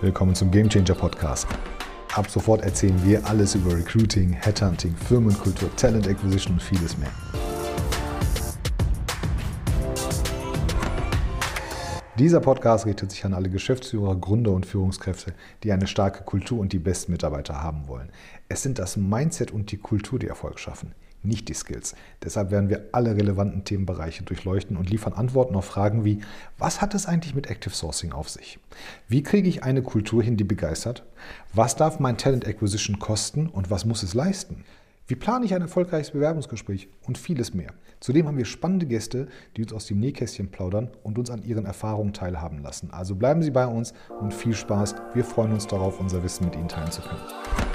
Willkommen zum Game Changer Podcast. Ab sofort erzählen wir alles über Recruiting, Headhunting, Firmenkultur, Talent Acquisition und vieles mehr. Dieser Podcast richtet sich an alle Geschäftsführer, Gründer und Führungskräfte, die eine starke Kultur und die besten Mitarbeiter haben wollen. Es sind das Mindset und die Kultur, die Erfolg schaffen nicht die Skills. Deshalb werden wir alle relevanten Themenbereiche durchleuchten und liefern Antworten auf Fragen wie, was hat es eigentlich mit Active Sourcing auf sich? Wie kriege ich eine Kultur hin, die begeistert? Was darf mein Talent Acquisition kosten und was muss es leisten? Wie plane ich ein erfolgreiches Bewerbungsgespräch und vieles mehr. Zudem haben wir spannende Gäste, die uns aus dem Nähkästchen plaudern und uns an ihren Erfahrungen teilhaben lassen. Also bleiben Sie bei uns und viel Spaß. Wir freuen uns darauf, unser Wissen mit Ihnen teilen zu können.